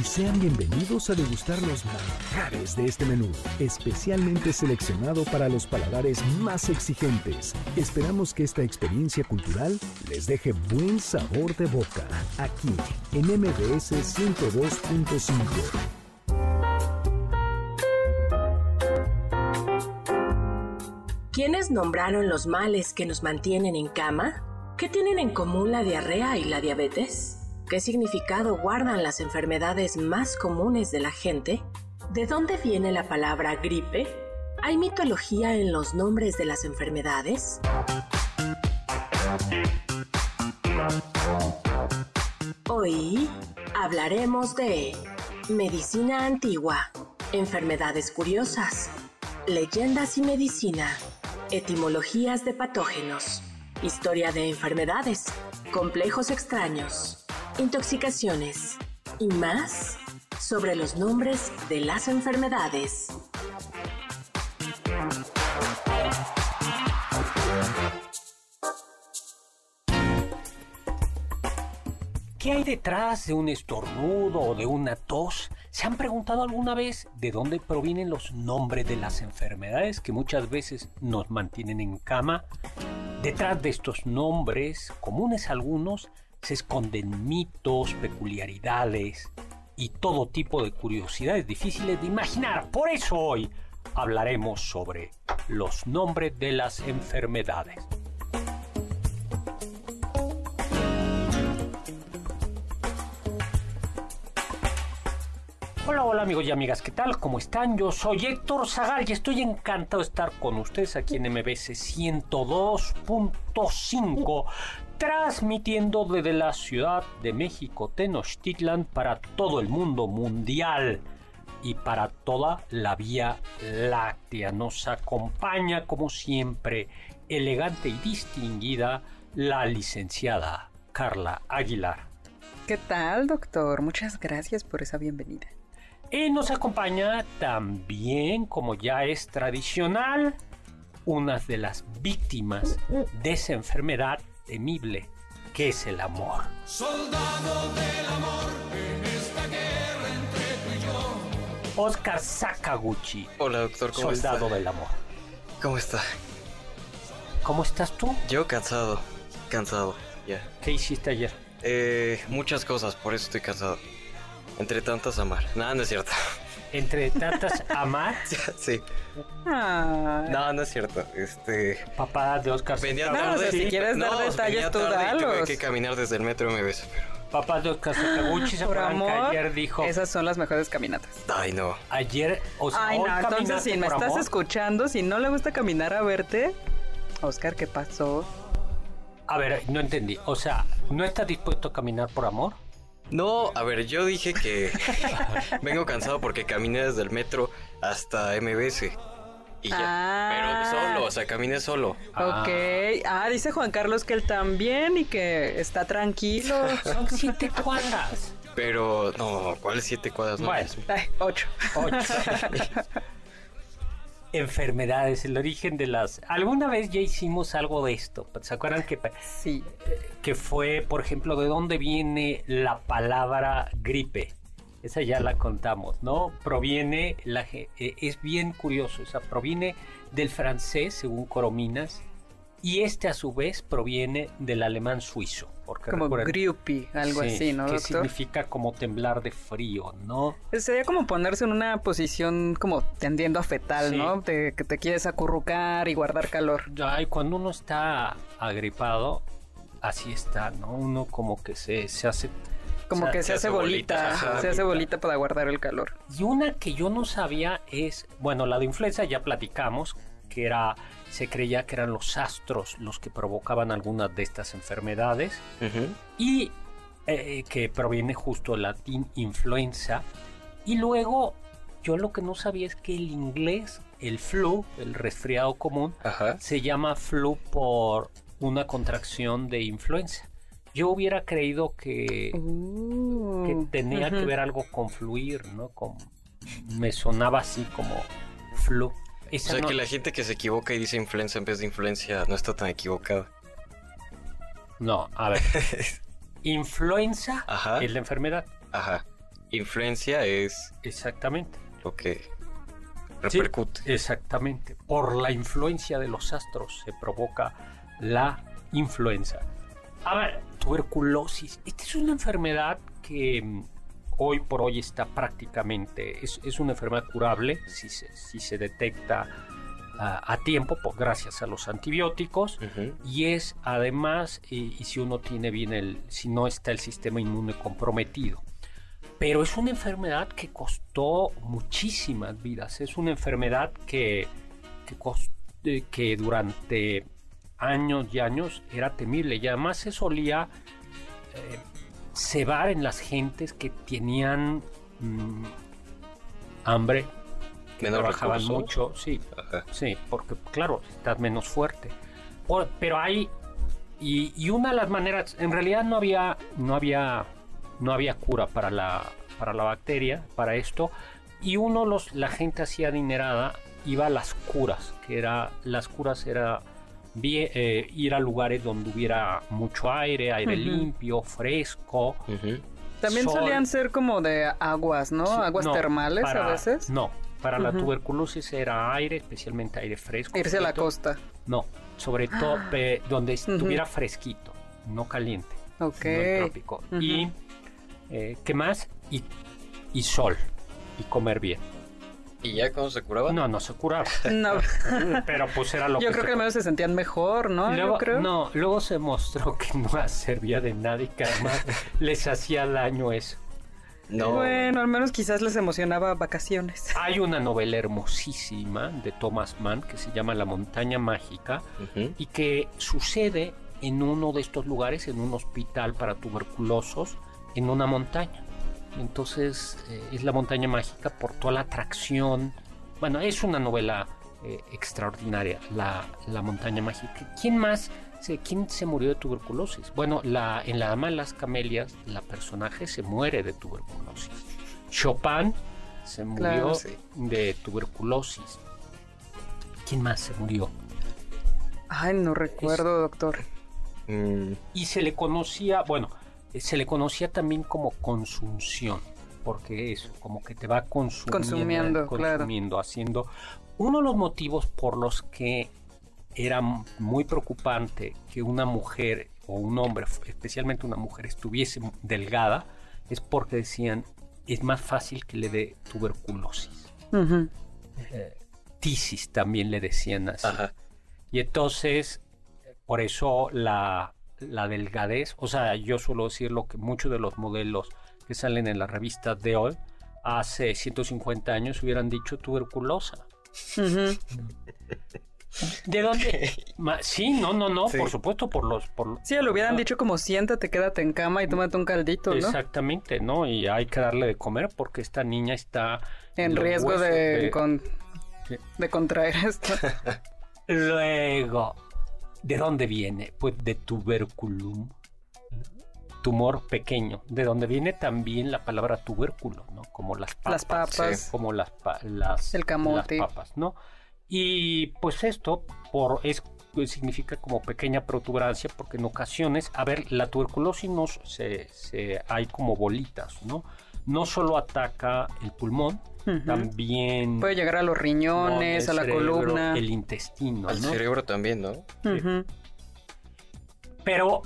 Y sean bienvenidos a degustar los manjares de este menú, especialmente seleccionado para los paladares más exigentes. Esperamos que esta experiencia cultural les deje buen sabor de boca, aquí en MBS 102.5. ¿Quiénes nombraron los males que nos mantienen en cama? ¿Qué tienen en común la diarrea y la diabetes? ¿Qué significado guardan las enfermedades más comunes de la gente? ¿De dónde viene la palabra gripe? ¿Hay mitología en los nombres de las enfermedades? Hoy hablaremos de medicina antigua, enfermedades curiosas, leyendas y medicina, etimologías de patógenos, historia de enfermedades, complejos extraños intoxicaciones y más sobre los nombres de las enfermedades. ¿Qué hay detrás de un estornudo o de una tos? ¿Se han preguntado alguna vez de dónde provienen los nombres de las enfermedades que muchas veces nos mantienen en cama? Detrás de estos nombres, comunes algunos, se esconden mitos, peculiaridades y todo tipo de curiosidades difíciles de imaginar. Por eso hoy hablaremos sobre los nombres de las enfermedades. Hola, hola amigos y amigas, ¿qué tal? ¿Cómo están? Yo soy Héctor Zagal y estoy encantado de estar con ustedes aquí en MBS 102.5 transmitiendo desde la Ciudad de México, Tenochtitlan, para todo el mundo mundial y para toda la Vía Láctea. Nos acompaña, como siempre, elegante y distinguida, la licenciada Carla Aguilar. ¿Qué tal, doctor? Muchas gracias por esa bienvenida. Y nos acompaña también, como ya es tradicional, una de las víctimas de esa enfermedad temible que es el amor. Soldado del amor en esta guerra entre tú y yo. Oscar Sakaguchi. Hola, doctor, ¿cómo Soldado del amor. ¿Cómo está? ¿Cómo estás tú? Yo cansado, cansado, ya. ¿Qué hiciste ayer? Eh, muchas cosas, por eso estoy cansado. Entre tantas amar. Nada, no es cierto. Entre tantas amar. sí. No, no es cierto. Este. Papá de Oscar. Venía tarde. si quieres dar detalles, tú dalos. Tuve que caminar desde el metro MBS, pero. Papá de Oscar Sakaguchi se por amor, ayer dijo. Esas son las mejores caminatas. Ay, no. Ayer, Oscar. Ay, no, entonces si me estás escuchando, si no le gusta caminar a verte, Oscar, ¿qué pasó? A ver, no entendí. O sea, ¿no estás dispuesto a caminar por amor? No, a ver, yo dije que vengo cansado porque caminé desde el metro hasta MBS. Y ya. Pero ah. solo, o sea, caminé solo. Ok. Ah, dice Juan Carlos que él también y que está tranquilo. Son siete cuadras. Pero, no, ¿cuáles siete cuadras? No, bueno, ocho. Ocho. enfermedades, el origen de las... Alguna vez ya hicimos algo de esto. ¿Se acuerdan que, sí. que fue, por ejemplo, de dónde viene la palabra gripe? Esa ya la contamos, ¿no? Proviene, la, eh, es bien curioso, esa proviene del francés, según Corominas, Y este a su vez proviene del alemán suizo. Porque como grippy, algo así, ¿no? Que significa como temblar de frío, ¿no? Sería como ponerse en una posición como tendiendo a fetal, ¿no? que te quieres acurrucar y guardar calor. Ay, cuando uno está agripado, así está, ¿no? Uno como que se, se hace como que se, hace bolita, se hace bolita para guardar el calor. Y una que yo no sabía es, bueno, la de influenza ya platicamos, que era, se creía que eran los astros los que provocaban algunas de estas enfermedades, y eh, que proviene justo del latín influenza. Y luego, yo lo que no sabía es que el inglés, el flu, el resfriado común, se llama flu por una contracción de influenza. Yo hubiera creído que, uh, tenía que ver algo con fluir, ¿no? Con, me sonaba así como flu. O sea que la gente que se equivoca y dice influencia en vez de influencia no está tan equivocada. No, a ver. Influenza es la enfermedad. Ajá. Influencia es. Exactamente. Lo que repercute. exactamente. Por la influencia de los astros se provoca la influenza. A ver, tuberculosis. Esta es una enfermedad que mm, hoy por hoy está prácticamente, es, una enfermedad curable si se, si se detecta a tiempo, por, gracias a los antibióticos, y es además, y, si uno tiene bien el, si no está el sistema inmune comprometido. Pero es una enfermedad que costó muchísimas vidas, es una enfermedad que, que, que durante años y años era temible y además se solía eh, cebar en las gentes que tenían mm, hambre, que trabajaban mucho, sí, sí, porque claro, estás menos fuerte. pero hay y, una de las maneras, en realidad no había, no había, no había cura para la, para la bacteria, para esto, y uno los, la gente hacía adinerada iba a las curas, que era, las curas era eh, ir a lugares donde hubiera mucho aire, aire limpio, fresco. También solían ser como de aguas, ¿no? aguas termales a veces. No, para la tuberculosis era aire, especialmente aire fresco. Irse a la costa. No, sobre todo ah. donde estuviera fresquito, no caliente. Ok. trópico. Y, eh, ¿qué más? Y, y sol, y comer bien. ¿Y ya cómo se curaba? No, no se curaba. No. Pero pues era lo Yo creo que al menos se sentían mejor, ¿no? Luego, No, luego se mostró que no servía de nada y que además les hacía daño eso. No. Bueno, al menos quizás les emocionaba vacaciones. Hay una novela hermosísima de Thomas Mann que se llama La montaña mágica y que sucede en uno de estos lugares, en un hospital para tuberculosos, en una montaña. Entonces eh, es la montaña mágica por toda la atracción. Bueno, es una novela eh, extraordinaria, la, montaña mágica. ¿Quién más? ¿Quién se murió de tuberculosis? Bueno, la, en La Dama de las Camelias, la personaje se muere de tuberculosis. Chopin se murió de tuberculosis. ¿Quién más se murió? Ay, no recuerdo, doctor. Mm. Y se le conocía, bueno, se le conocía también como consunción, porque eso, como que te va consumiendo, consumiendo, haciendo. Uno de los motivos por los que era muy preocupante que una mujer o un hombre, especialmente una mujer, estuviese delgada, es porque decían es más fácil que le dé tuberculosis. Eh, tisis también le decían así. Y entonces, por eso la, la delgadez, o sea, yo suelo decir lo que muchos de los modelos que salen en la revista de hoy hace 150 años hubieran dicho tuberculosa. ¿De dónde? sí, no, no, no, por supuesto, por los... Por, sí, lo hubieran dicho como siéntate, quédate en cama y tómate un caldito, ¿no? Exactamente, ¿no? Y hay que darle de comer porque esta niña está... En riesgo de, de contraer esto. Luego, ¿De dónde viene? Pues de tuberculum, tumor pequeño, de donde viene también la palabra tubérculo, ¿no? Como las papas. Las papas. Como las, las, El camote. las papas, ¿no? Y pues esto por, es, significa como pequeña protuberancia porque en ocasiones, a ver, la tuberculosis no se, se hay como bolitas, ¿no? No solo ataca el pulmón, también... Puede llegar a los riñones, a la columna. El intestino, Al cerebro también, ¿no? Pero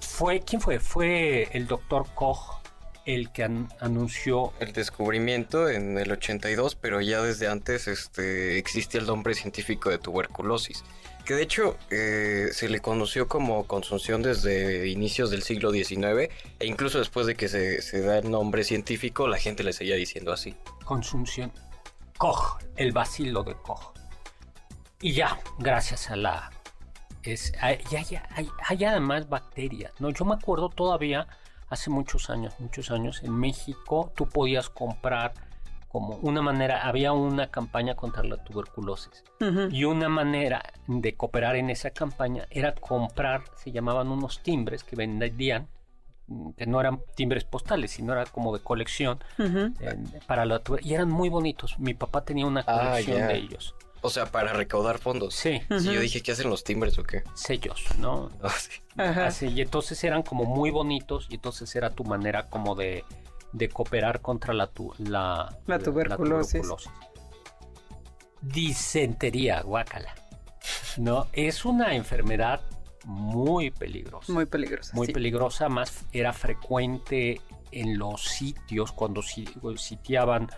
fue, ¿quién fue? Fue el doctor Koch el que anunció el descubrimiento en el 82, pero ya desde antes este, existía el nombre científico de tuberculosis, que de hecho eh, se le conoció como consunción desde inicios del siglo XIX e incluso después de que se, da el nombre científico la gente le seguía diciendo así. Consunción. Koch, el bacilo de Koch. Y ya, gracias a la... Es, hay, hay, hay, hay además bacterias, ¿no? Yo me acuerdo todavía hace muchos años, muchos años, en México tú podías comprar como una manera, había una campaña contra la tuberculosis y una manera de cooperar en esa campaña era comprar, se llamaban unos timbres que vendían, mm, que no eran timbres postales, sino era como de colección para la y eran muy bonitos. Mi papá tenía una ah, colección de ellos. O sea, para recaudar fondos. Sí. yo dije, ¿qué hacen los timbres o qué? Sellos, ¿no? Ah, Así, y entonces eran como muy bonitos y entonces era tu manera como de, cooperar contra la, la, la, tuberculosis. Disentería, guácala. ¿No? Es una enfermedad muy peligrosa. Muy peligrosa. Muy peligrosa, más era frecuente en los sitios cuando sitiaban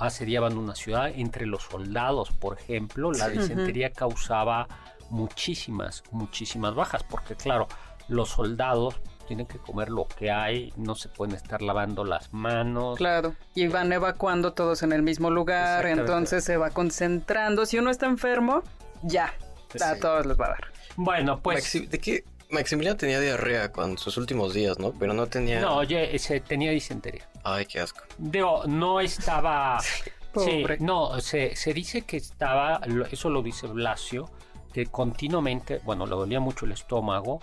asediaban una ciudad, entre los soldados, por ejemplo, la disentería causaba muchísimas, muchísimas bajas, porque claro, los soldados tienen que comer lo que hay, no se pueden estar lavando las manos. Claro, y van evacuando todos en el mismo lugar, entonces se va concentrando. Si uno está enfermo, ya, a todos les va a dar. Bueno, pues... ¿De qué? Maximiliano tenía diarrea con sus últimos días, ¿no? Pero no tenía... No, oye, se tenía disentería. Ay, qué asco. Digo, no estaba... sí, no, se, dice que estaba, eso lo dice Blasio, que continuamente, bueno, le dolía mucho el estómago,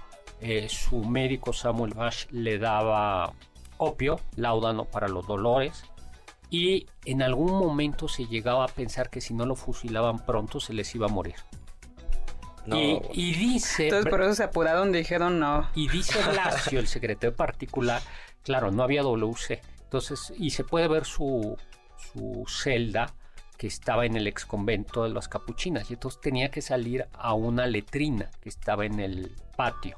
eh, su médico Samuel Bash le daba opio, laudano para los dolores, y en algún momento se llegaba a pensar que si no lo fusilaban pronto se les iba a morir. Y, dice... Entonces por eso se apuraron y dijeron no. Y dice Blasio, el secretario particular, claro, no había WC. Entonces, y se puede ver su, su celda que estaba en el ex convento de las capuchinas y entonces tenía que salir a una letrina que estaba en el patio.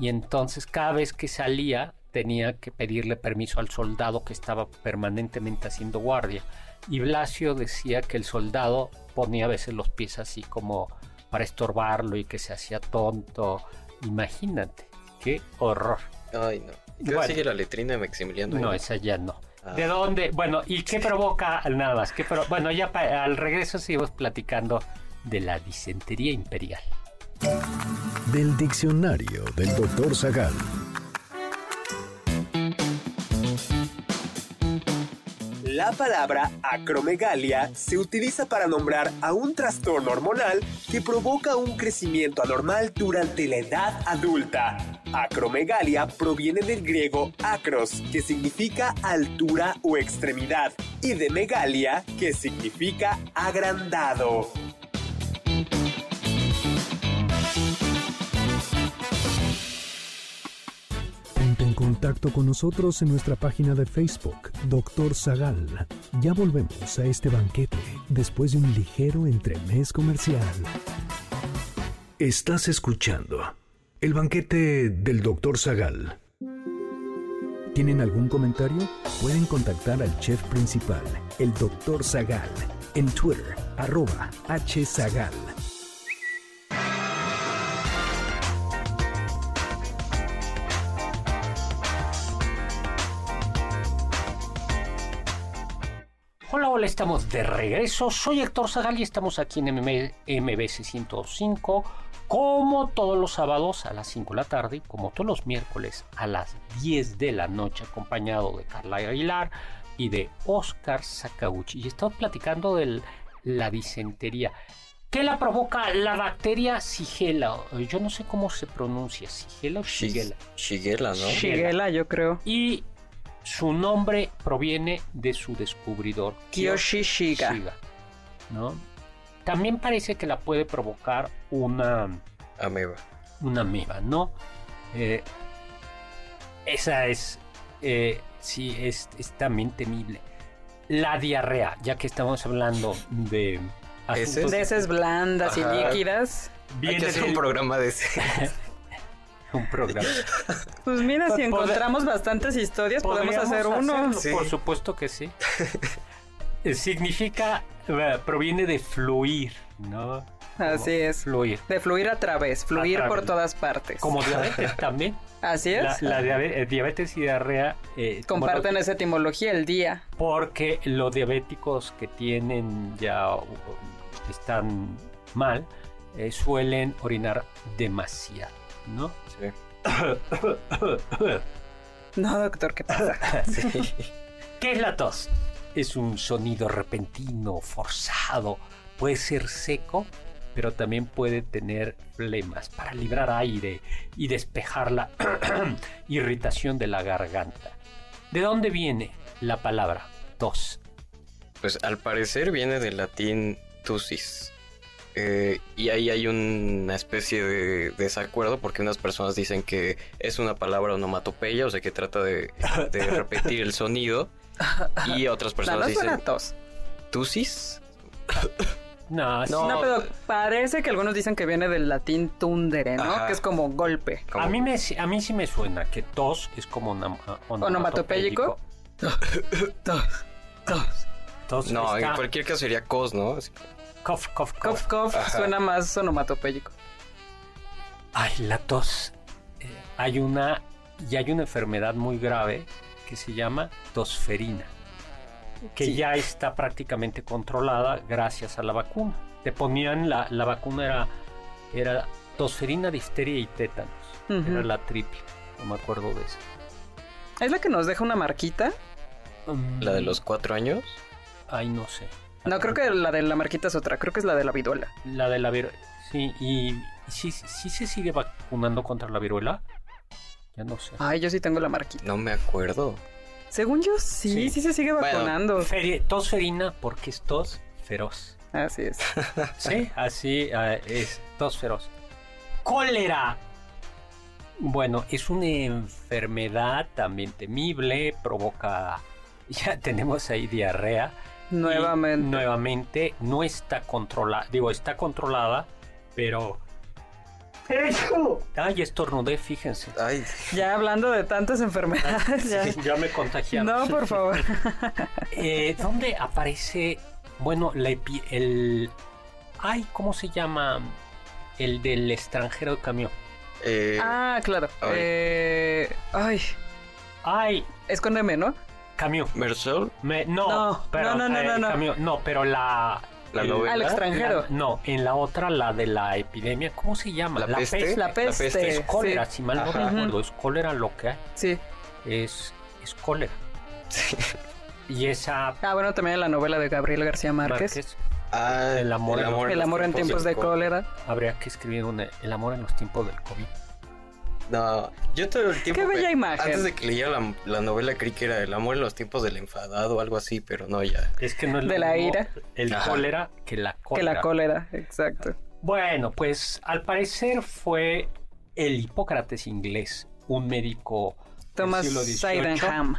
Y entonces cada vez que salía tenía que pedirle permiso al soldado que estaba permanentemente haciendo guardia. Y Blasio decía que el soldado ponía a veces los pies así como para estorbarlo y que se hacía tonto. Imagínate, qué horror. Ay, no. ¿Qué sigue la letrina de Maximiliano? No, esa ya no. Ah. ¿De dónde? Bueno, ¿y qué provoca nada más? ¿Qué bueno, ya al regreso seguimos platicando de la disentería imperial. Del diccionario del doctor Zagal. La palabra acromegalia se utiliza para nombrar a un trastorno hormonal que provoca un crecimiento anormal durante la edad adulta. Acromegalia proviene del griego acros, que significa altura o extremidad, y de megalia, que significa agrandado. contacto con nosotros en nuestra página de Facebook, Doctor Zagal. Ya volvemos a este banquete después de un ligero entremés comercial. Estás escuchando el banquete del Doctor Zagal. ¿Tienen algún comentario? Pueden contactar al chef principal, el Doctor Zagal, en Twitter, arroba hzagal. Hola, estamos de regreso. Soy Héctor Zagal y estamos aquí en MBC 105, como todos los sábados a las 5 de la tarde, como todos los miércoles a las 10 de la noche, acompañado de Carla Aguilar y de Oscar Sakauchi. Y estamos platicando de la disentería. ¿Qué la provoca? La bacteria Shigella. Yo no sé cómo se pronuncia, Shigella o Shigella. Shigella, ¿no? Shigella, yo creo. Y su nombre proviene de su descubridor, Kiyoshi Shiga. ¿no? También parece que la puede provocar una ameba. Una ameba, ¿no? Eh, esa es, eh, sí, es, también temible. La diarrea, ya que estamos hablando de asuntos- De esas blandas y líquidas. Hay viene que hacer del- un programa de ese. un programa. Pues mira, si Pod- encontramos bastantes historias, podemos hacer uno. Sí. Por supuesto que sí. Significa, eh, proviene de fluir, ¿no? Así es. Fluir. De fluir a través, fluir A través. por todas partes. Como diabetes también. Así es. La, la diabe- eh, diabetes y diarrea eh, Comparten esa etimología, el día. porque los diabéticos que tienen ya están mal eh, suelen orinar demasiado, ¿no? Sí. No, doctor, ¿qué pasa? Sí. ¿Qué es la tos? Es un sonido repentino, forzado, puede ser seco, pero también puede tener flemas para librar aire y despejar la irritación de la garganta. ¿De dónde viene la palabra tos? Pues al parecer viene del latín tusis. Eh, y ahí hay una especie de desacuerdo porque unas personas dicen que es una palabra onomatopeya, o sea que trata de, de repetir el sonido. Y otras personas dicen tos. tusis. No, sí. No. No, pero parece que algunos dicen que viene del latín tundere, ¿no? Ajá. Que es como golpe. A mí, me, a mí sí me suena que tos es como una, ¿Onomatopéyico? Tos, tos. Tos No, en cualquier caso sería cos, ¿no? Cough, cough. Cough, cough, Ajá. suena más onomatopéyico. Ay, la tos. Eh, hay una y hay una enfermedad muy grave que se llama tosferina, que Sí. ya está prácticamente controlada gracias a la vacuna. Te ponían la, la vacuna era era tosferina, difteria y tétanos. Era la triple. No me acuerdo de eso. ¿Es la que nos deja una marquita? Mm, La de los cuatro años. Ay, no sé. No, creo que la de la marquita es otra. Creo que es la de la viruela. La de la viruela. Sí, y y sí, sí se sigue vacunando contra la viruela. Ya no sé. Ay, yo sí tengo la marquita. No me acuerdo. Según yo, sí, sí, Sí. se sigue Bueno, vacunando. Feri- tosferina porque es tos feroz. Así es. Sí, así ah, es, tos feroz. Cólera. Bueno, es una enfermedad también temible, provoca, ya tenemos ahí diarrea. Nuevamente. nuevamente, no está controlada, digo, está controlada, pero... Ay, estornudé, fíjense. Ay, Ya hablando de tantas enfermedades, ya. Ya me contagiaron. No, por favor. Eh, ¿Dónde aparece, bueno, la epi- el... Ay, ¿cómo se llama? El del extranjero de camión. eh, Ah, claro. Ay. Eh, ay, Ay, es con M, ¿no? camión. Mersol, Me- no, No, pero, no, no, no, eh, no, no. camión, no, pero la... La el- novela. Al extranjero. la- no, en la otra, la de la epidemia, ¿cómo se llama? La peste. La peste. Es cólera, sí. si mal no recuerdo, es cólera lo que hay. Sí. Es, es cólera. Y esa... Ah, bueno, también la novela de Gabriel García Márquez. Márquez, Ah, El amor en El amor en tiempos de cólera. habría que escribir una- el amor en los tiempos del COVID. No, yo todo el tiempo. Qué bella imagen. Antes de que leyera la, la novela, creí que era El amor en los tiempos del enfadado o algo así, pero no, ya. Es que no es lo De la mismo ira. El Ajá. cólera que la Que cólera. la cólera, exacto. Bueno, pues al parecer fue el Hipócrates inglés, un médico Thomas del siglo XVIII, Sydenham.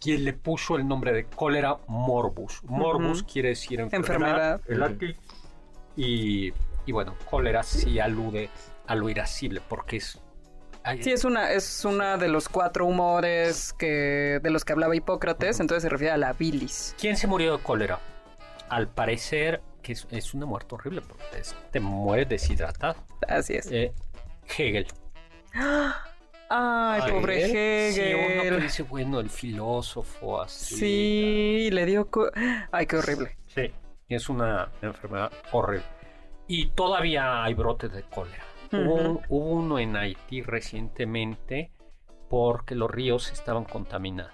quien le puso el nombre de cólera morbus. Morbus quiere decir enfermedad, Enfermedad. Y, y bueno, cólera sí alude a lo irascible, porque es... ay, Sí, es una, es una de los cuatro humores que, de los que hablaba Hipócrates, entonces se refiere a la bilis. ¿Quién se murió de cólera? Al parecer que es, es una muerte horrible, porque es- te mueres deshidratado. Así es. Eh, Hegel. Ay, pobre Sí, uno Hegel. dice, bueno, el filósofo así. Sí, le dio... Ay, qué horrible. Sí, es una enfermedad horrible. Y todavía hay brotes de cólera. Hubo, hubo uno en Haití recientemente porque los ríos estaban contaminados.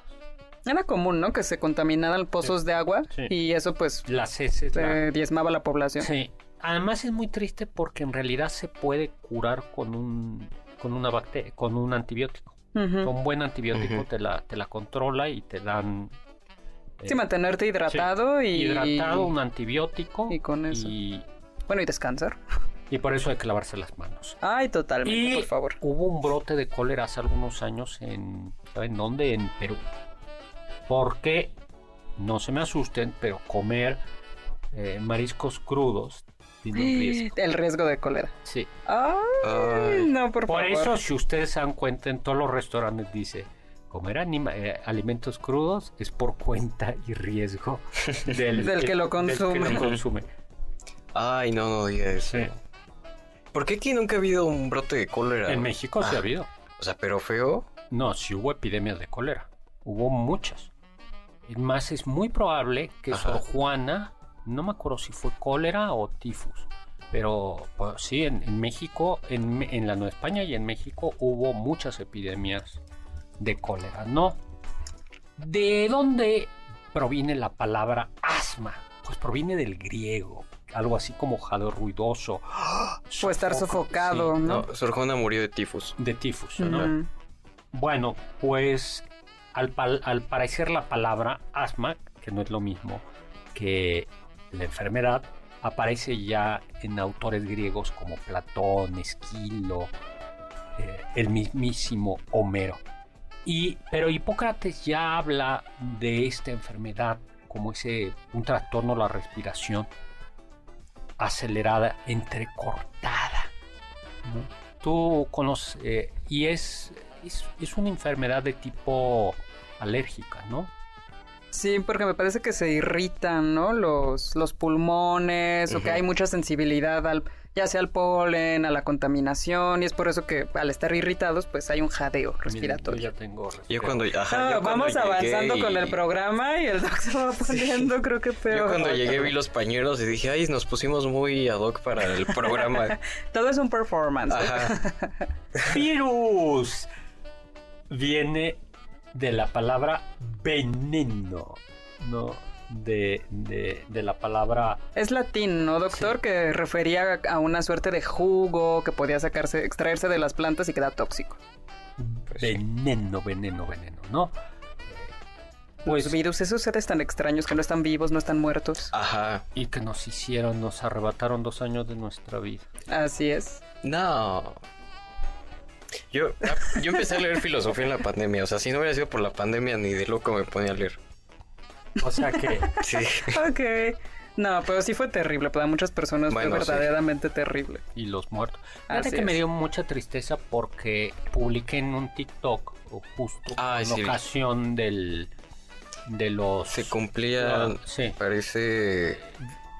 Era común, ¿no? Que se contaminaran pozos de agua Sí. y eso pues Las heces. la- eh, diezmaba la población. Sí. Además es muy triste porque en realidad se puede curar con un con una bacteria, con un antibiótico. Con buen antibiótico te la te la controla y te dan Sí, eh, mantenerte hidratado y... hidratado, un antibiótico y con eso. y, Bueno, y descansar. Y por eso hay que lavarse las manos. Ay, totalmente, Y por favor. hubo un brote de cólera hace algunos años en ¿saben dónde? En Perú. Porque no se me asusten, pero comer eh, mariscos crudos tiene un riesgo. El riesgo de cólera. Sí. Ay, Ay. no, por, Por favor. eso, si ustedes se dan cuenta, en todos los restaurantes dice, comer anima- eh, alimentos crudos es por cuenta y riesgo del, Del que lo consume. Del que lo consume. Ay, no, no diga eso. Sí. ¿Por qué aquí nunca ha habido un brote de cólera? En México sí Ah, ha habido. O sea, pero feo. No, sí hubo epidemias de cólera. Hubo muchas. Es más, es muy probable que Ajá. Sor Juana, no me acuerdo si fue cólera o tifus, pero pues, sí, en, en México, en, en la Nueva España y en México hubo muchas epidemias de cólera. No. ¿De dónde proviene la palabra asma? Pues proviene del griego, algo así como jadeo ruidoso. O estar sofocado, sí, ¿no? No, Sor Juana murió de tifus. de tifus, ¿no? Bueno, pues al, pal- al parecer la palabra asma, que no es lo mismo que la enfermedad, aparece ya en autores griegos como Platón, Esquilo, eh, el mismísimo Homero. Y, pero Hipócrates ya habla de esta enfermedad como ese un trastorno de la respiración acelerada, entrecortada. ¿no? Tú conoces, eh, y es, es, es una enfermedad de tipo alérgica, ¿no? Sí, porque me parece que se irritan, ¿no? Los, los pulmones, o que hay mucha sensibilidad al, ya sea al polen, a la contaminación, y es por eso que al estar irritados, pues hay un jadeo Miren, respiratorio. yo ya tengo Yo cuando, ajá, Ah, yo cuando vamos avanzando y- con el programa y el doc se va poniendo, creo que peor. Yo cuando llegué vi los pañuelos y dije, ay, nos pusimos muy ad hoc para el programa. Todo es un performance. Ajá. Virus viene de la palabra veneno, ¿no? De, de, de la palabra Es latín, ¿no, doctor? Que refería a una suerte de jugo que podía sacarse, extraerse de las plantas y queda tóxico. Pues sí. veneno, veneno, veneno, ¿no? Pues Pues virus, esos seres tan extraños que no están vivos, no están muertos. Ajá. y que nos hicieron, nos arrebataron dos años de nuestra vida. Así es. No. Yo, yo empecé a leer filosofía en la pandemia. O sea, si no hubiera sido por la pandemia, ni de loco me ponía a leer. O sea que Sí. Ok. No, pero sí fue terrible. Para muchas personas Bueno, fue sí. verdaderamente terrible. y los muertos. Fíjate que me dio mucha tristeza porque publiqué en un TikTok o justo Ah, en sí. ocasión del de los Se cumplían, Ah, sí. parece,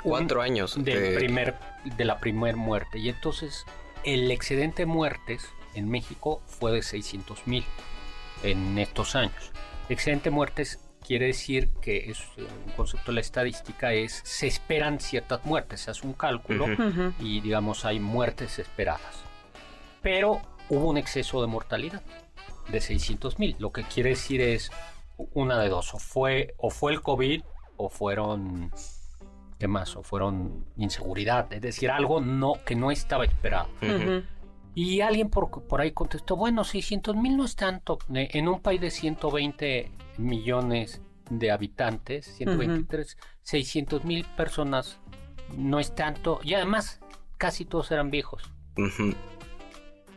cuatro años. del de- primer de la primer muerte y entonces el excedente de muertes en México fue de 600 mil en estos años. Excedente de muertes quiere decir que es un concepto de la estadística es se esperan ciertas muertes, se hace un cálculo Ujú. Ujú. y digamos hay muertes esperadas. Pero hubo un exceso de mortalidad de 600 mil, lo que quiere decir es una de dos, o fue, o fue el COVID o fueron, ¿qué más? O fueron inseguridad, es decir, algo no, que no estaba esperado. Ujú. Y alguien por, por ahí contestó, bueno, 600 mil no es tanto, en un país de 120 millones de habitantes, 123, 600 mil personas no es tanto, y además casi todos eran viejos.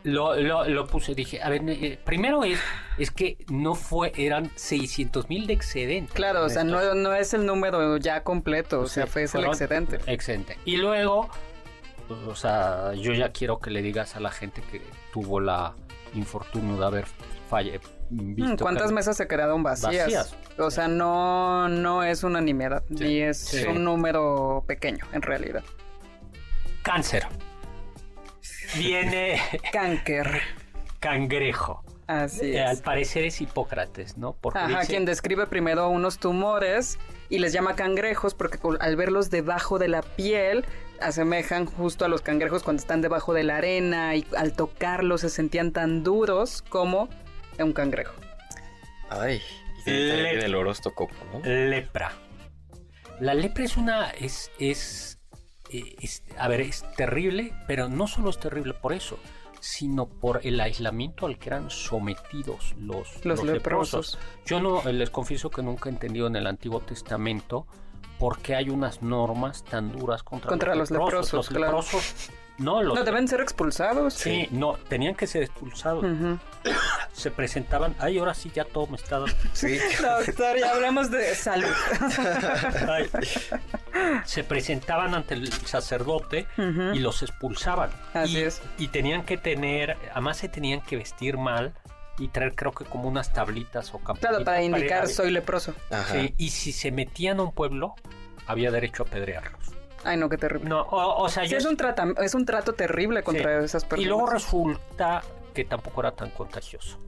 Lo, lo, lo puse, dije, a ver, eh, primero es, es que no fue, eran 600 mil de excedente. Claro, o sea, no, no es el número ya completo, o sea, Sí, fue el excedente. Excedente. Y luego, pues, o sea, yo ya quiero que le digas a la gente que tuvo la infortunio de haber falle, visto ¿Cuántas que- mesas se quedaron vacías? Vacías. O sea, no, no es una nimiedad, Sí, ni es sí. un número pequeño, en realidad. Cáncer. Viene Cáncer. cangrejo. Así Eh, al es. parecer es Hipócrates, ¿no? Porque Ajá, dice- quien describe primero unos tumores y les llama cangrejos porque al verlos debajo de la piel asemejan justo a los cangrejos cuando están debajo de la arena y al tocarlos se sentían tan duros como un cangrejo. Ay. Y de ahí también Le- viene el horóscopo, ¿no? lepra. La lepra es una es es, eh, es- a ver, es terrible, pero no solo es terrible por eso, sino por el aislamiento al que eran sometidos los, Los leprosos. Yo no eh, les confieso que nunca he entendido en el Antiguo Testamento por qué hay unas normas tan duras contra, Contra los leprosos, Los claro. leprosos no los No, deben ser expulsados. Sí, no, tenían que ser expulsados. Se presentaban. Ay, ahora sí ya todo me está dando. Sí. Doctor, ya hablamos de salud. Ay. se presentaban ante el sacerdote y los expulsaban. Así y, es. y tenían que tener, además se tenían que vestir mal y traer creo que como unas tablitas o campanitas. Claro, para indicar soy leproso. Ajá. Sí, y si se metían a un pueblo, había derecho a apedrearlos. Ay, no, qué terrible. No, o, o sea, Sí, yo es un, trata, es un trato terrible contra Sí. esas personas. Y luego resulta que tampoco era tan contagioso.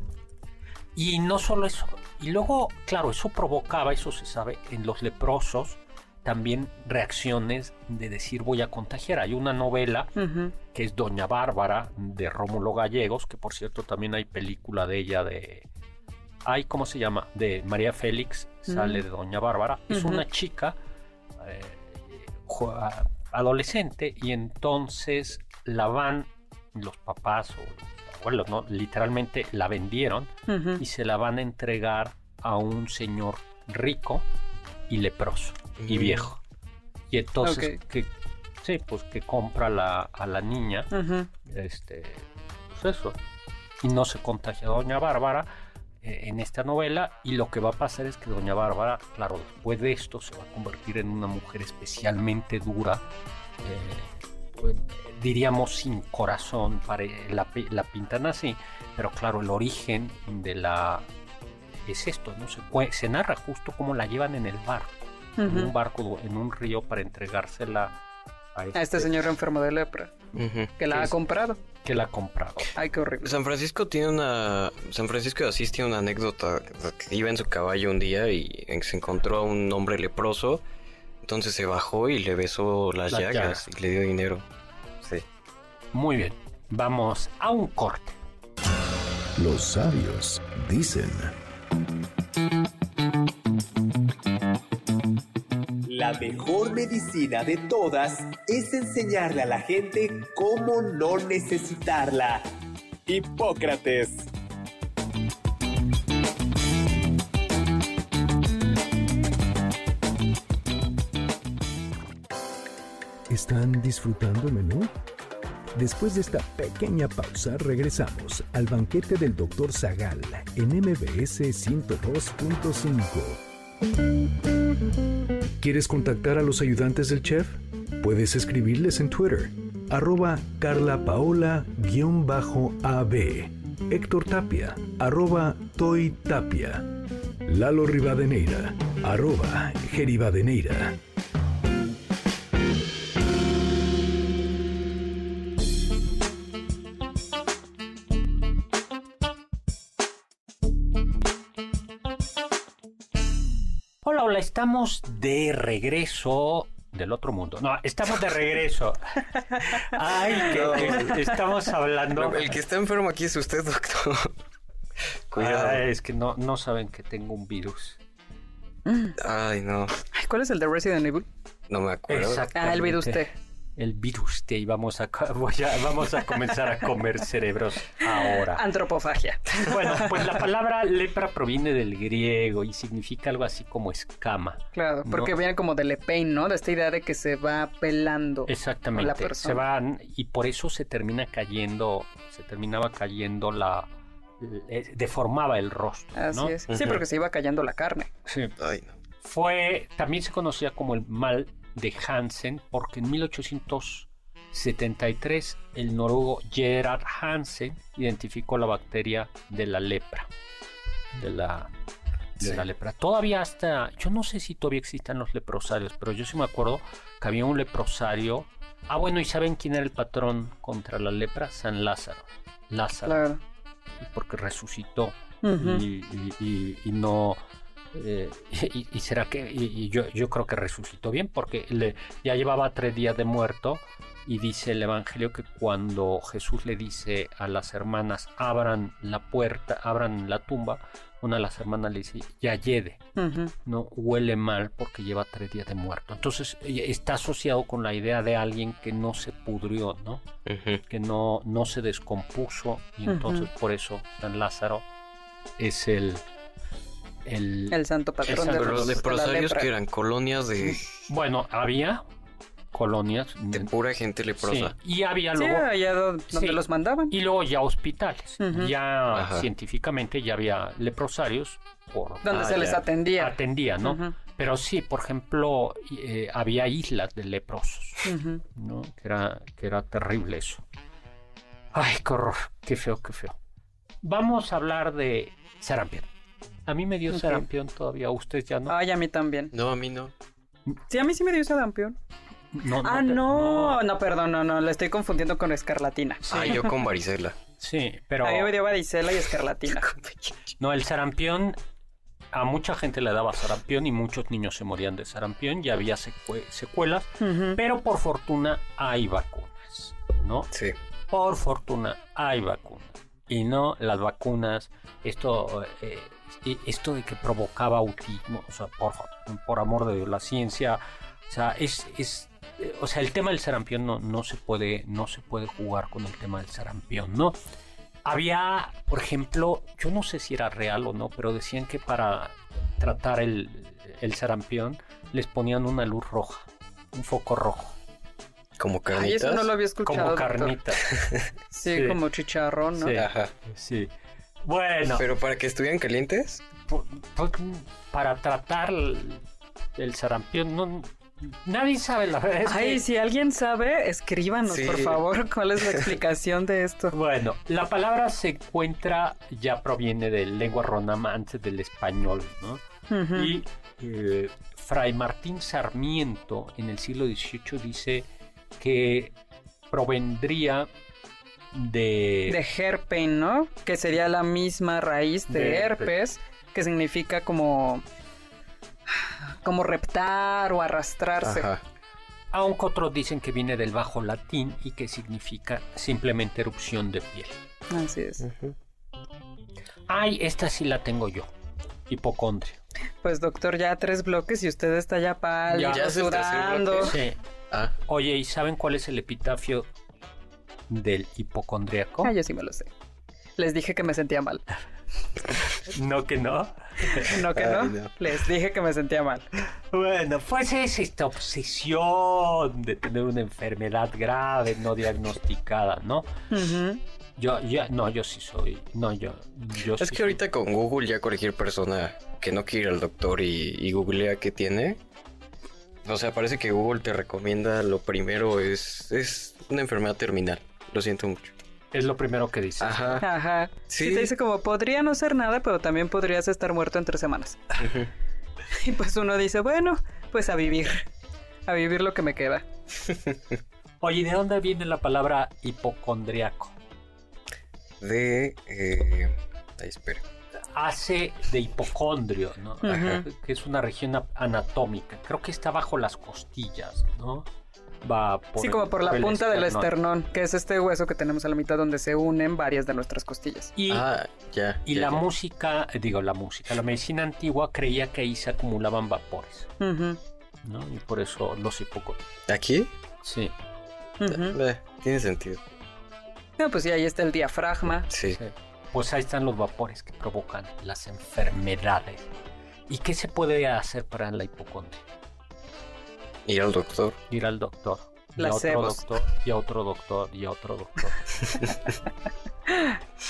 Y no solo eso, y luego, claro, eso provocaba, eso se sabe, en los leprosos también reacciones de decir voy a contagiar. Hay una novela que es Doña Bárbara de Rómulo Gallegos, que por cierto también hay película de ella de... Ay, ¿cómo se llama? De María Félix, sale de Doña Bárbara. Es una chica eh, adolescente y entonces la van los papás o los abuelos, ¿no? Literalmente la vendieron y se la van a entregar a un señor rico y leproso y Mm. viejo. Y entonces que sí, pues que compra la, a la niña, este, pues eso, y no se contagia Doña Bárbara en esta novela y lo que va a pasar es que Doña Bárbara, claro, después de esto se va a convertir en una mujer especialmente dura, eh, pues, diríamos sin corazón, pare- la, la pintan así, pero claro, el origen de la es esto, ¿no? Se, se narra justo como la llevan en el barco, en un barco, en un río para entregársela a A este señor enfermo de lepra, que la ¿Qué ha es? comprado. que la ha comprado. Ay, qué horrible. San Francisco tiene una. San Francisco de Asís tiene una anécdota que iba en su caballo un día y se encontró a un hombre leproso. Entonces se bajó y le besó las, Las llagas, llagas. y le dio dinero. Sí. Muy bien, vamos a un corte. Los sabios dicen. La mejor medicina de todas es enseñarle a la gente cómo no necesitarla. Hipócrates. ¿Están disfrutando el menú? Después de esta pequeña pausa, regresamos al banquete del Dr. Zagal en MBS 102.5. ¿Quieres contactar a los ayudantes del chef? Puedes escribirles en Twitter, arroba carlapaola-ab, Héctor Tapia, arroba Toy Tapia, Lalo Rivadeneira, arroba Geribadeneira. Estamos de regreso del otro mundo. No, estamos de regreso. Ay, que, que estamos hablando. El que está enfermo aquí es usted, doctor. Cuidado. Ay, es que no, no saben que tengo un virus. Ay, no. Ay, ¿Cuál es el de Resident Evil? No me acuerdo. Ah, el virus T. El virus T y vamos a, co- voy a- vamos a comenzar a comer cerebros ahora. Antropofagia. Bueno, pues la palabra lepra proviene del griego y significa algo así como escama. Claro, porque No. viene como de lepein, ¿no? De esta idea de que se va pelando. Exactamente. la persona. Se van y por eso se termina cayendo, se terminaba cayendo la, deformaba el rostro. Así ¿no? es. Sí, porque se iba cayendo la carne. Sí. Ay, no. Fue, también se conocía como el mal de Hansen, porque en 1873 el noruego Gerard Hansen identificó la bacteria de la lepra. De la, de Sí. la lepra. Todavía hasta, yo no sé si todavía existan los leprosarios, pero yo sí me acuerdo que había un leprosario. Ah, bueno, ¿y saben quién era el patrón contra la lepra? San Lázaro. Lázaro, Claro. porque resucitó y, y- y- y no eh, y, y será que y, y yo, yo creo que resucitó bien porque le, ya llevaba tres días de muerto y dice el evangelio que cuando Jesús le dice a las hermanas abran la puerta abran la tumba una de las hermanas le dice ya yede Ujú. no huele mal porque lleva tres días de muerto. Entonces eh, está asociado con la idea de alguien que no se pudrió no que no, no se descompuso y entonces por eso San Lázaro es el el, El santo patrón de, Pero los leprosarios que eran colonias de. bueno había colonias. De pura gente Sí, leprosa. y había Sí, luego... allá do- donde Sí. los mandaban. Y luego ya hospitales. Ya Ajá. científicamente ya había leprosarios por donde Ah, se les atendía. atendía, ¿no? Pero sí, por ejemplo, eh, había islas de leprosos. ¿no? Que era, que era terrible eso. Ay, qué horror, qué feo, qué feo. Vamos a hablar de sarampión. A mí me dio sarampión todavía, a usted ya no. Ay, a mí también. No, a mí no. Sí, a mí sí me dio sarampión. no, Ah, te- no, no, perdón, no, no, la estoy confundiendo con escarlatina. Ah, yo con varicela. Sí, pero A mí me dio varicela y escarlatina. no, el sarampión, a mucha gente le daba sarampión y muchos niños se morían de sarampión y había secue- secuelas, pero por fortuna hay vacunas, ¿no? Sí. Por fortuna hay vacunas. Y no las vacunas, esto, eh, esto de que provocaba autismo, o sea, por, por amor de Dios, la ciencia, o sea, es, es eh, o sea, el tema del sarampión no, no se puede, no se puede jugar con el tema del sarampión, ¿no? Había, por ejemplo, yo no sé si era real o no, pero decían que para tratar el, el sarampión les ponían una luz roja, un foco rojo, Como Ay, carnitas. eso no lo había escuchado. como doctor. carnita. Sí, Sí. como chicharrón, ¿no? Sí. Ajá. Sí. Bueno, Pero para que estuvieran calientes. para tratar el, sarampión, no, nadie sabe la verdad. Ay, que- si alguien sabe, escríbanos, Sí. por favor, cuál es la explicación de esto. Bueno, la palabra se encuentra, ya proviene de lengua ronamante del español, ¿no? Y eh, Fray Martín Sarmiento en el siglo XVIII dice que provendría de... De herpen, ¿no? Que sería la misma raíz de, De herpes, que significa como como reptar o arrastrarse. Ajá. Aunque otros dicen que viene del bajo latín y que significa simplemente erupción de piel. Así es. Ay, esta sí la tengo yo. Hipocondria. Pues doctor, ya tres bloques y usted está ya pálido, Ya tercer sudando. bloque. Sí. Ah, Oye, ¿y saben cuál es el epitafio del hipocondriaco? Ah, yo sí me lo sé. Les dije que me sentía mal. No que no. No que Ay, no. no. Les dije que me sentía mal. Bueno, pues es esta obsesión de tener una enfermedad grave no diagnosticada, ¿no? Ujú. Yo, yo, no, yo sí soy, no, yo, yo es sí que ahorita con Google ya cualquier persona que no quiere ir al doctor y, y googlea qué tiene. O sea, parece que Google te recomienda lo primero es, es una enfermedad terminal. Lo siento mucho. es lo primero que dice. Ajá. Ajá. Sí. Sí. te dice como podría no ser nada, pero también podrías estar muerto en tres semanas. Y pues uno dice, bueno, pues a vivir. A vivir lo que me queda. Oye, ¿de dónde viene la palabra hipocondriaco? De... Eh... Ay, espera. Hace de hipocondrio, ¿no? Que es una región anatómica. Creo que está bajo las costillas, ¿no? Va por sí, el- como por la punta del esternón. que es este hueso que tenemos a la mitad donde se unen varias de nuestras costillas. Y Ah, ya. Y ya, la ya. música, eh, digo la música, la medicina antigua creía que ahí se acumulaban vapores, Ujú, ¿no? Y por eso los hipocondrios. ¿Aquí? Sí. Eh, tiene sentido. No, pues sí, ahí está el diafragma. Sí. sí. Pues ahí están los vapores que provocan las enfermedades. ¿Y qué se puede hacer para la hipocondria? Ir al doctor. Ir al doctor. Y a otro doctor, y a otro doctor, y a otro doctor.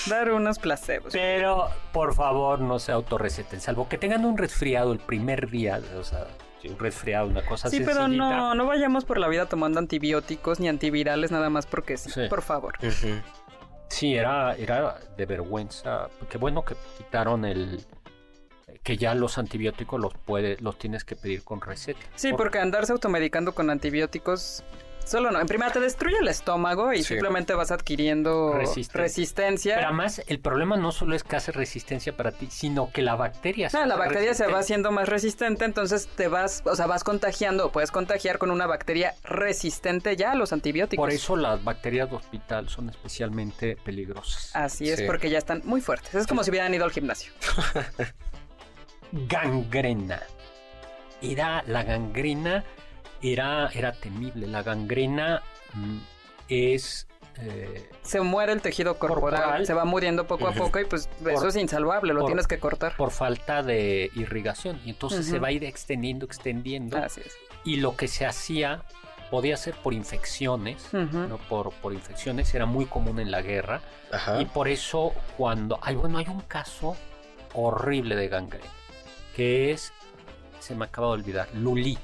Dar unos placebos. Pero, por favor, no se autorreceten, salvo que tengan un resfriado el primer día, o sea, un resfriado, una cosa Sí, pero no, no vayamos por la vida tomando antibióticos ni antivirales nada más porque sí, Sí. por favor. Sí, era, era de vergüenza. Qué bueno que quitaron el que ya los antibióticos los puede, los tienes que pedir con receta. Sí, Por- porque andarse automedicando con antibióticos solo no. En primera te destruye el estómago y Sí. simplemente vas adquiriendo Resisten- resistencia. Pero además el problema no solo es que hace resistencia para ti, sino que la bacteria Ah, la hace bacteria se va haciendo más resistente, entonces te vas, o sea, vas contagiando, puedes contagiar con una bacteria resistente ya a los antibióticos. Por eso las bacterias de hospital son especialmente peligrosas. Así es, Sí. porque ya están muy fuertes. Es como si hubieran ido al gimnasio. Gangrena. Era la gangrena era era temible. La gangrena mm, es eh, Se muere el tejido corporal, Corporal. se va muriendo poco a poco y pues eso es insalvable, lo por- tienes que cortar. por falta de irrigación y entonces se va a ir extendiendo, extendiendo Así es. y lo que se hacía podía ser por infecciones. ¿no? por, por infecciones, era muy común en la guerra. Ajá. Y por eso cuando... Ay, bueno, hay un caso horrible de gangrena, que es, se me acaba de olvidar, Lully,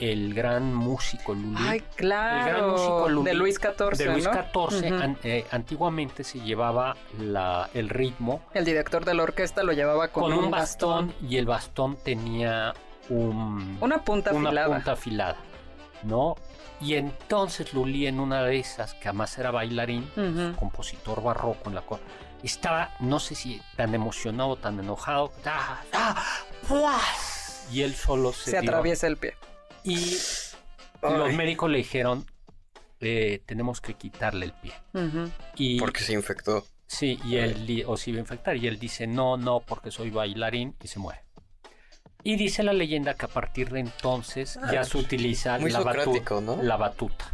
el gran músico Lully. Ay, El gran músico claro. Lully De Luis XIV. de Luis ¿no? XIV, an- eh, antiguamente se llevaba la- el ritmo El director de la orquesta lo llevaba con, con, un bastón, y el bastón tenía un, Una punta una afilada. punta afilada, ¿no? Y entonces Lully en una de esas, que además era bailarín, Ujú. compositor barroco en la cual estaba, no sé si tan emocionado, tan enojado, ¡ah! ¡ah! Y él solo se, Se dio. atraviesa el pie. Y los médicos le dijeron, eh, tenemos que quitarle el pie. Y Porque se infectó. Sí, y él o se iba a infectar. Y él dice, no, no, porque soy bailarín y se muere. Y dice la leyenda que a partir de entonces ya se utiliza muy la, batu- ¿no? la batuta.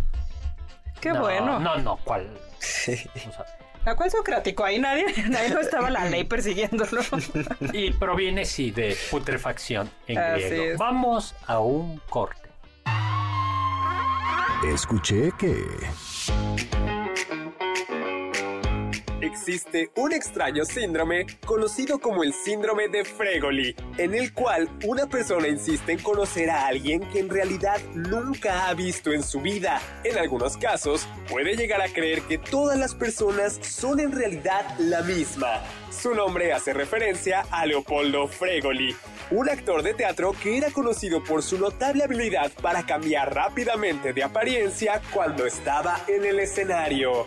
Qué No, bueno. No, no, ¿cuál? Sí. O sea, ¿A cuál Socrático? Ahí nadie, nadie no estaba la ley persiguiéndolo. y proviene, sí, de putrefacción en Así griego. es. Vamos a un corte. Escuché que... Existe un extraño síndrome conocido como el síndrome de Fregoli, en el cual una persona insiste en conocer a alguien que en realidad nunca ha visto en su vida. En algunos casos, puede llegar a creer que todas las personas son en realidad la misma. Su nombre hace referencia a Leopoldo Fregoli, un actor de teatro que era conocido por su notable habilidad para cambiar rápidamente de apariencia cuando estaba en el escenario.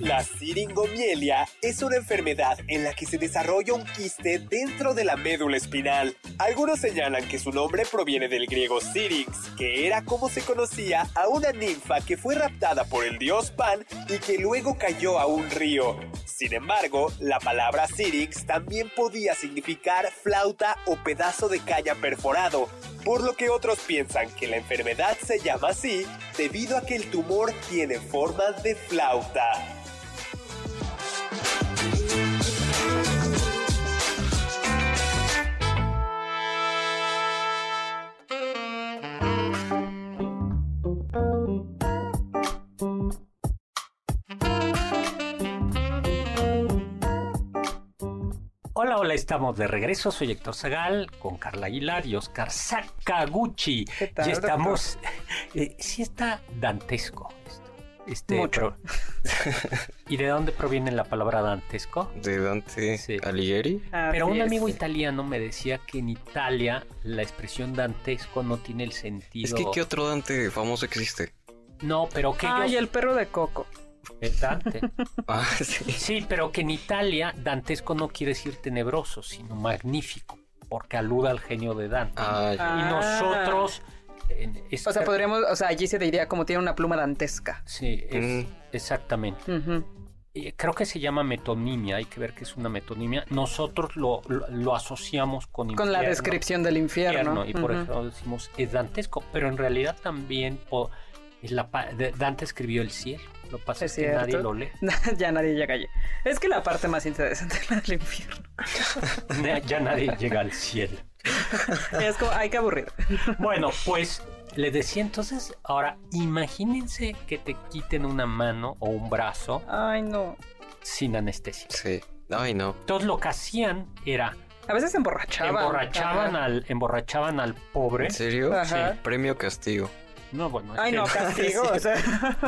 La siringomielia es una enfermedad en la que se desarrolla un quiste dentro de la médula espinal. Algunos señalan que su nombre proviene del griego Syrinx, que era como se conocía a una ninfa que fue raptada por el dios Pan y que luego cayó a un río. Sin embargo, la palabra Syrinx también podía significar flauta o pedazo de caña perforado, por lo que otros piensan que la enfermedad se llama así debido a que el tumor tiene forma de flauta. Hola, hola, estamos de regreso. Soy Héctor Zagal con Carla Aguilar y Oscar Sakaguchi. ¿Qué tal, Y estamos. Eh, sí, está dantesco. Este, Mucho. pero- ¿Y de dónde proviene la palabra dantesco? De Dante Sí. Alighieri. Pero un es. amigo italiano me decía que en Italia la expresión dantesco no tiene el sentido. Es que ¿qué otro Dante famoso existe? No, pero que Ay, ellos. el perro de Coco. Es Dante. Ah, sí. Sí, pero que en Italia dantesco no quiere decir tenebroso, sino magnífico, porque aluda al genio de Dante. Ah. Y Ah. nosotros... en esta- O sea, podríamos, o sea, allí se diría como tiene una pluma dantesca. Sí, es- Mm. exactamente. Eh, Creo que se llama metonimia, hay que ver qué es una metonimia. Nosotros lo, lo- lo asociamos con Con la descripción del infierno. infierno, y por Ujú. eso decimos es dantesco, pero en realidad también po- la Dante escribió el cielo. Lo que pasa Es es, que nadie lo lee. ya nadie llega allí. Es que la parte más interesante es la del infierno. ya nadie llega al cielo. Es como, ay, qué aburrido. Bueno, pues le decía entonces, ahora imagínense que te quiten una mano o un brazo Ay, no. sin anestesia. Sí. Ay, no. Entonces lo que hacían era A veces emborrachaban. emborrachaban Ajá. al emborrachaban al pobre. ¿En serio? Ajá. Premio castigo. No, bueno, es Ay, que- no, castigo. o sea.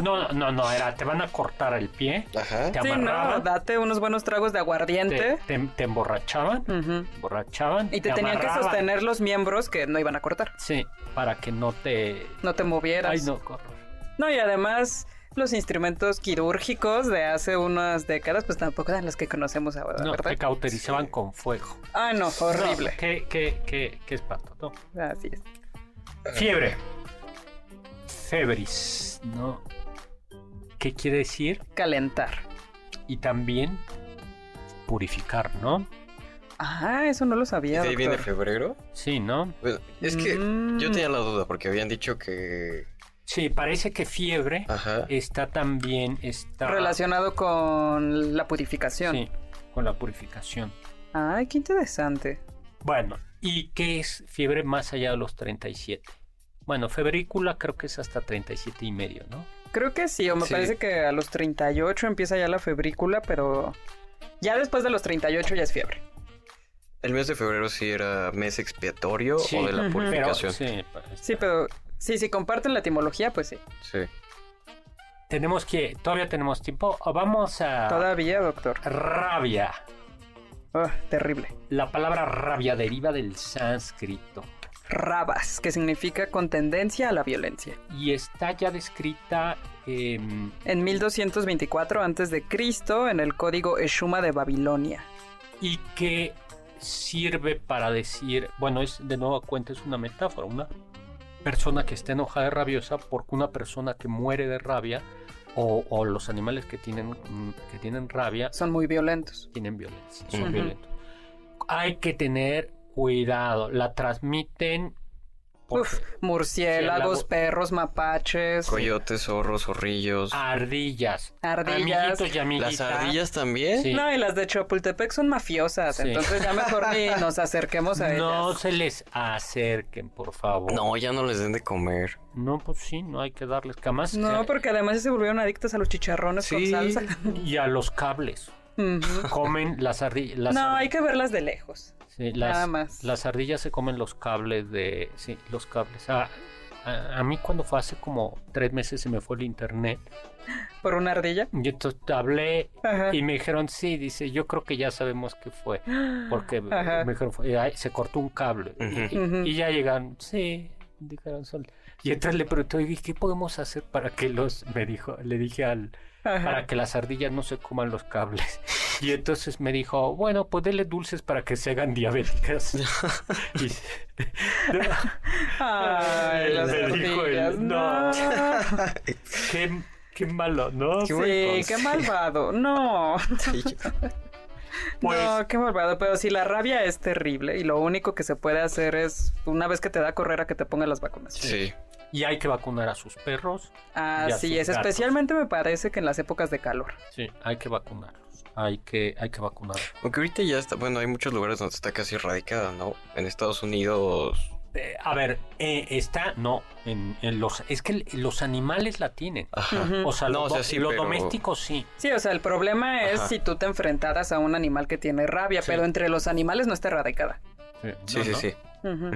no, no, no, era te van a cortar el pie, Ajá. te Sí, no, amarraban, date unos buenos tragos de te, aguardiente. te- te emborrachaban, Ujú. te emborrachaban Y te tenían que sostener los miembros que no iban a cortar. Sí, para que no te No te movieras. Ay, no, horror. No, y además, los instrumentos quirúrgicos de hace unas décadas, pues tampoco eran los que conocemos ahora, No, ¿verdad? te cauterizaban con fuego. Ah, no, horrible. No, qué, qué, qué, qué espanto, ¿no? Así es. Fiebre. Febris, ¿no? ¿Qué quiere decir? Calentar. Y también purificar, ¿no? Ah, eso no lo sabía. ¿De ahí viene febrero? Sí, ¿no? Pues, es que Mm. yo tenía la duda porque habían dicho que... Sí, parece que fiebre Ajá. está también está Relacionado con la purificación. Sí, con la purificación. Ay, qué interesante. Bueno, ¿y qué es fiebre más allá de los 37? Bueno, febrícula creo que es hasta 37 y medio, ¿no? Creo que sí, o me Sí. parece que a los 38 empieza ya la febrícula, pero ya después de los 38 ya es fiebre. El mes de febrero sí era mes expiatorio Sí, o de la purificación. Sí, pero sí, si comparten la etimología, pues sí. Sí. tenemos que todavía tenemos tiempo. Vamos a Todavía, doctor. rabia. Ah, terrible. La palabra rabia deriva del sánscrito Rabas, que significa con tendencia a la violencia. y está ya descrita em, En 1224 a.C., en el código Eshuma de Babilonia. y que sirve para decir, bueno, es de nuevo cuenta, es una metáfora, una persona que está enojada y rabiosa porque una persona que muere de rabia o, o los animales que tienen, que tienen rabia Son muy violentos. tienen violencia, son violentos. Hay que tener cuidado, la transmiten Uf, murciélagos, Murciélago. perros, mapaches, Coyotes, zorros, zorrillos. ardillas, ardillas. amiguitos y amiguitas. ¿Las ardillas también? Sí. No, y las de Chapultepec son mafiosas, Sí. entonces ya mejor ni nos acerquemos a No ellas. se les acerquen, por favor. No, ya no les den de comer. No, pues sí, no hay que darles camas. No, porque además se volvieron adictos a los chicharrones Sí. con salsa. Y a los cables. Comen las ardillas. No, hay que verlas de lejos. nada más. Las ardillas se comen los cables de... Sí, los cables. Ah, a, a mí cuando fue hace como tres meses se me fue el internet. Por una ardilla. Y entonces hablé Ajá. y me dijeron, sí, dice, yo creo que ya sabemos qué fue. Porque Ajá. me dijeron, fue, "Ay, se cortó un cable. Y- ya llegan, sí, dijeron, son... Y entonces le pregunté, "Oye, ¿qué podemos hacer para que los... Me dijo, le dije al... Ajá. Para que las ardillas no se coman los cables. Y entonces me dijo, bueno, pues dele dulces para que se hagan diabéticas. Y- Ay, las Le dijo él, no. No. qué, qué malo, ¿no? Qué Sí, qué malvado. No. Pues- no, qué malvado. Pero sí, la rabia es terrible y lo único que se puede hacer es, una vez que te da correr, a que te pongan las vacunas. Sí. Y hay que vacunar a sus perros. Así Y a sus es, gatos. especialmente me parece que en las épocas de calor. Sí, hay que vacunarlos. Hay que, hay que vacunarlos. Aunque ahorita ya está, bueno, hay muchos lugares donde está casi erradicada, ¿no? En Estados Unidos. Eh, a ver, eh, está, no, en, en los, es que los animales la tienen. Ajá. O sea, No, los, o sea, do- sí, los pero- domésticos sí. Sí, o sea, el problema es Ajá. si tú te enfrentaras a un animal que tiene rabia, Sí. pero entre los animales no está erradicada. Sí, No, sí, no. sí.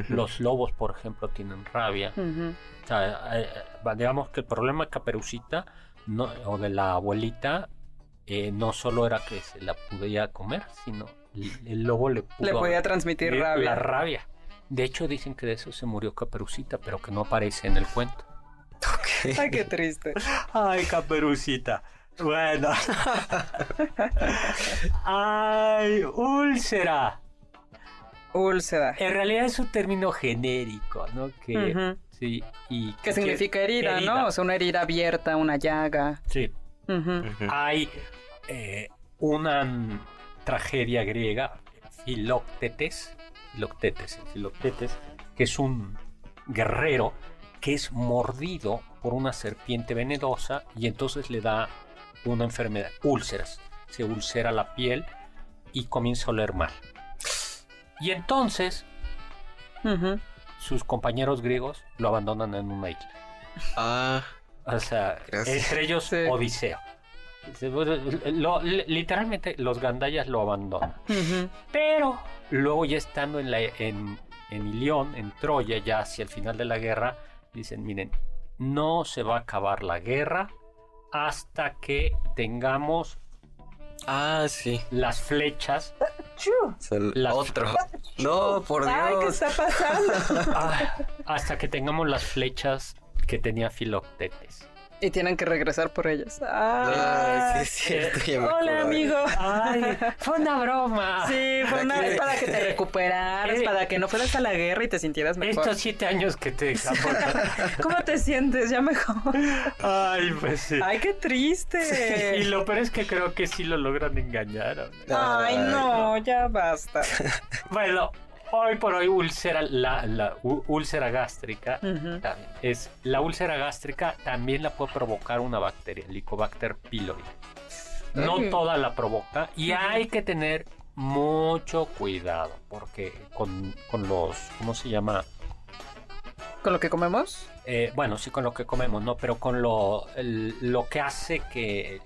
Los lobos, por ejemplo, tienen rabia. O sea, eh, eh, digamos que el problema de Caperucita no, o de la abuelita eh, no solo era que se la podía comer, sino el, el lobo le, pudo Le podía transmitir la rabia. rabia. De hecho, dicen que de eso se murió Caperucita, pero que no aparece en el cuento. Ay, qué triste. Ay, Caperucita. Bueno. Ay, úlcera. Úlcera. En realidad es un término genérico, ¿no? Que, sí, y Que significa herida, ¿no? O sea, una herida abierta, una llaga. Sí. Hay eh, una tragedia griega, Filoctetes, Filoctetes, Filoctetes, que es un guerrero que es mordido por una serpiente venenosa y entonces le da una enfermedad, úlceras. Se ulcera la piel y comienza a oler mal. Y entonces sus compañeros griegos lo abandonan en una isla. Ah, O sea, Gracias. entre ellos Sí. Odiseo. Lo- literalmente los gandayas lo abandonan. Pero luego ya estando en, la, en, en Ilión, en Troya, ya hacia el final de la guerra, dicen, miren, no se va a acabar la guerra hasta que tengamos ah, sí. las flechas, Las- Otro. No, por Ay, ¿qué Dios. está pasando? ah, hasta que tengamos las flechas que tenía Filoctetes. Y tienen que regresar por ellas. Ay, sí, es cierto. Hola, amigo. Ay, fue una broma. Sí, fue una, es para que te recuperaras, Eh, para que no fueras a la guerra y te sintieras mejor. Estos siete años que te ¿Cómo te sientes? Ya mejor. Ay, pues sí. Ay, qué Y triste. lo peor es que creo que sí lo logran engañar. hombre. Ay, no, ya basta. Bueno, hoy por hoy úlcera, la, úlcera gástrica también es la úlcera gástrica también la puede provocar una bacteria, Helicobacter pylori. No toda la provoca y hay que tener mucho cuidado porque con, con los, ¿cómo se llama? ¿Con lo que comemos? Eh, bueno, sí con lo que comemos, ¿no? Pero con lo, el- lo que hace que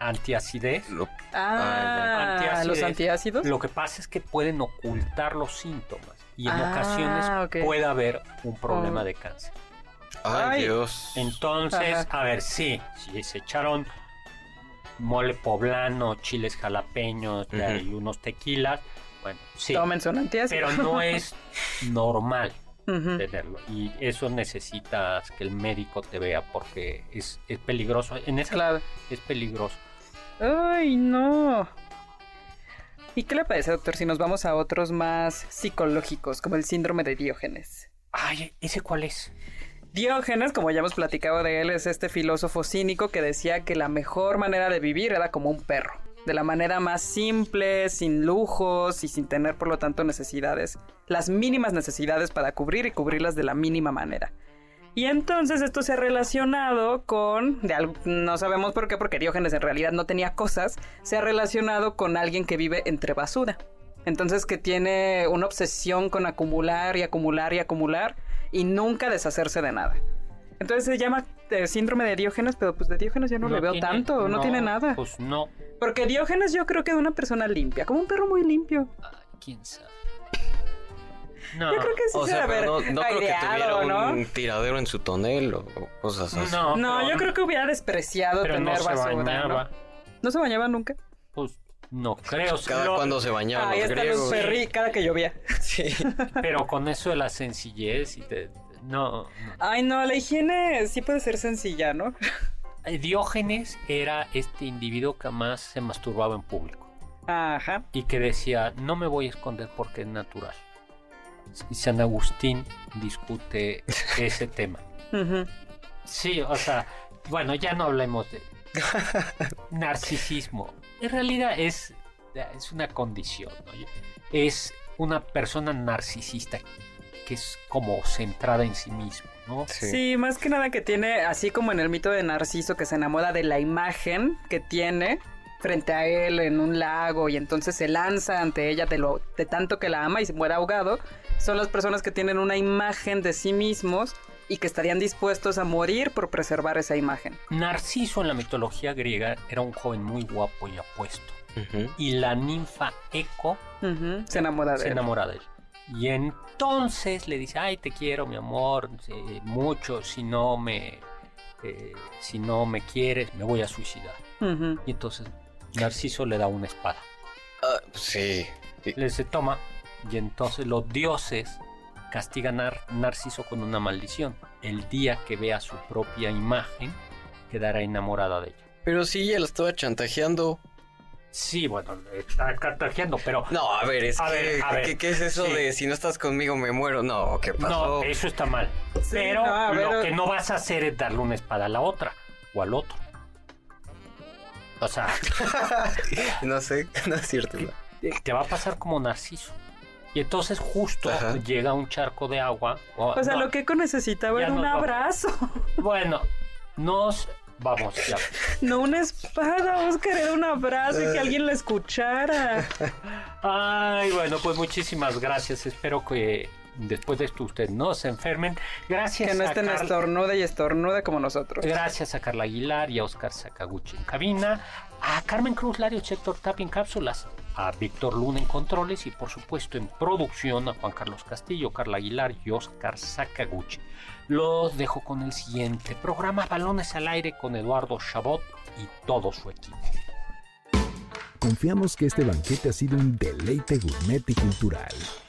antiacidez, Lo- Ah, Antiácidos. los antiácidos. lo que pasa es que pueden ocultar los síntomas y en Ah, ocasiones ok. puede haber un problema Oh. de cáncer. Ay, Ay. Dios. Entonces, Ajá. a ver, sí, si se echaron mole poblano, chiles jalapeños Ujú. y unos tequilas, bueno, sí, Tomen son antiácidos. pero no es normal tenerlo y eso necesitas que el médico te vea porque es, es peligroso. En ese Claro. es peligroso. Ay, no. ¿Y qué le parece, doctor, si nos vamos a otros más psicológicos, como el síndrome de Diógenes? Ay, ¿ese cuál es? Diógenes, como ya hemos platicado de él, es este filósofo cínico que decía que la mejor manera de vivir era como un perro, de la manera más simple, sin lujos y sin tener por lo tanto necesidades, las mínimas necesidades para cubrir y cubrirlas de la mínima manera. Y entonces esto se ha relacionado con, de algo, no sabemos por qué, porque Diógenes en realidad no tenía cosas, se ha relacionado con alguien que vive entre basura. Entonces que tiene una obsesión con acumular y acumular y acumular y nunca deshacerse de nada. Entonces se llama eh, síndrome de Diógenes, pero pues de Diógenes ya no, le veo tiene- tanto, no, tiene nada. Pues no. Porque Diógenes yo creo que de una persona limpia, como un perro muy limpio. Ay, ¿Quién sabe? No, Yo creo que sí O se sea, haber no, no creo que tuviera ¿no? un tiradero en su tonel o cosas así. no, No, pero- yo creo que hubiera despreciado pero tener no se basura. bañaba. ¿no? ¿No se bañaba nunca? Pues no creo. Cada Lo- cuando se bañaban Ahí está cada que llovía. Sí. Pero con eso de la sencillez y de... No, no. Ay, no, la higiene sí puede ser sencilla, ¿no? Eh, Diógenes era este individuo que más se masturbaba en público Ajá. y que decía, no me voy a esconder porque es natural. Y San Agustín discute ese tema. Sí, o sea, bueno, ya no hablemos de narcisismo. En realidad es, es una condición, ¿no? Es una persona narcisista que es como centrada en sí mismo, ¿no? Sí. más que nada que tiene, así como en el mito de Narciso, que se enamora de la imagen que tiene frente a él en un lago y entonces se lanza ante ella de, lo, de tanto que la ama y se muere ahogado, son las personas que tienen una imagen de sí mismos y que estarían dispuestos a morir por preservar esa imagen. Narciso en la mitología griega era un joven muy guapo y apuesto. Y la ninfa Eco Se enamora de se él. enamora de él. Y entonces le dice, ay, te quiero, mi amor, eh, mucho, si no me... eh, si no me quieres, me voy a suicidar. Y entonces Narciso le da una espada. Ah, sí. Sí. Le dice, toma. Y entonces los dioses castigan a Nar- Narciso con una maldición. El día que vea su propia imagen, quedará enamorada de ella. Pero sí, ella lo estaba chantajeando. Sí, bueno, le está cartajeando, pero... No, a ver, es A que, ver, a ver. ¿qué, qué es eso Sí. de si no estás conmigo me muero? No, ¿qué pasó? No, eso está mal. Sí, pero no, lo que no vas a hacer es darle una espada a la otra o al otro. O sea, No sé, no es cierto. no. te va a pasar como Narciso. Y entonces justo Ajá. llega un charco de agua. o- O sea, no, lo que Eco necesitaba era un vamos. abrazo, Bueno, nos vamos ya. no una espada. Oscar era un abrazo y que alguien la escuchara. Ay, bueno, pues muchísimas gracias. Espero que después de esto ustedes no se enfermen. Gracias Que no a estén Carl- estornuda y estornuda como nosotros. Gracias a Carla Aguilar y a Oscar Sakaguchi en cabina, a Carmen Cruz Lario, Héctor Tapia en cápsulas, a Víctor Luna en controles y por supuesto en producción a Juan Carlos Castillo, Carla Aguilar y Oscar Sakaguchi. Los dejo con el siguiente programa Balones al Aire con Eduardo Chabot y todo su equipo. Confiamos que este banquete ha sido un deleite gourmet y cultural.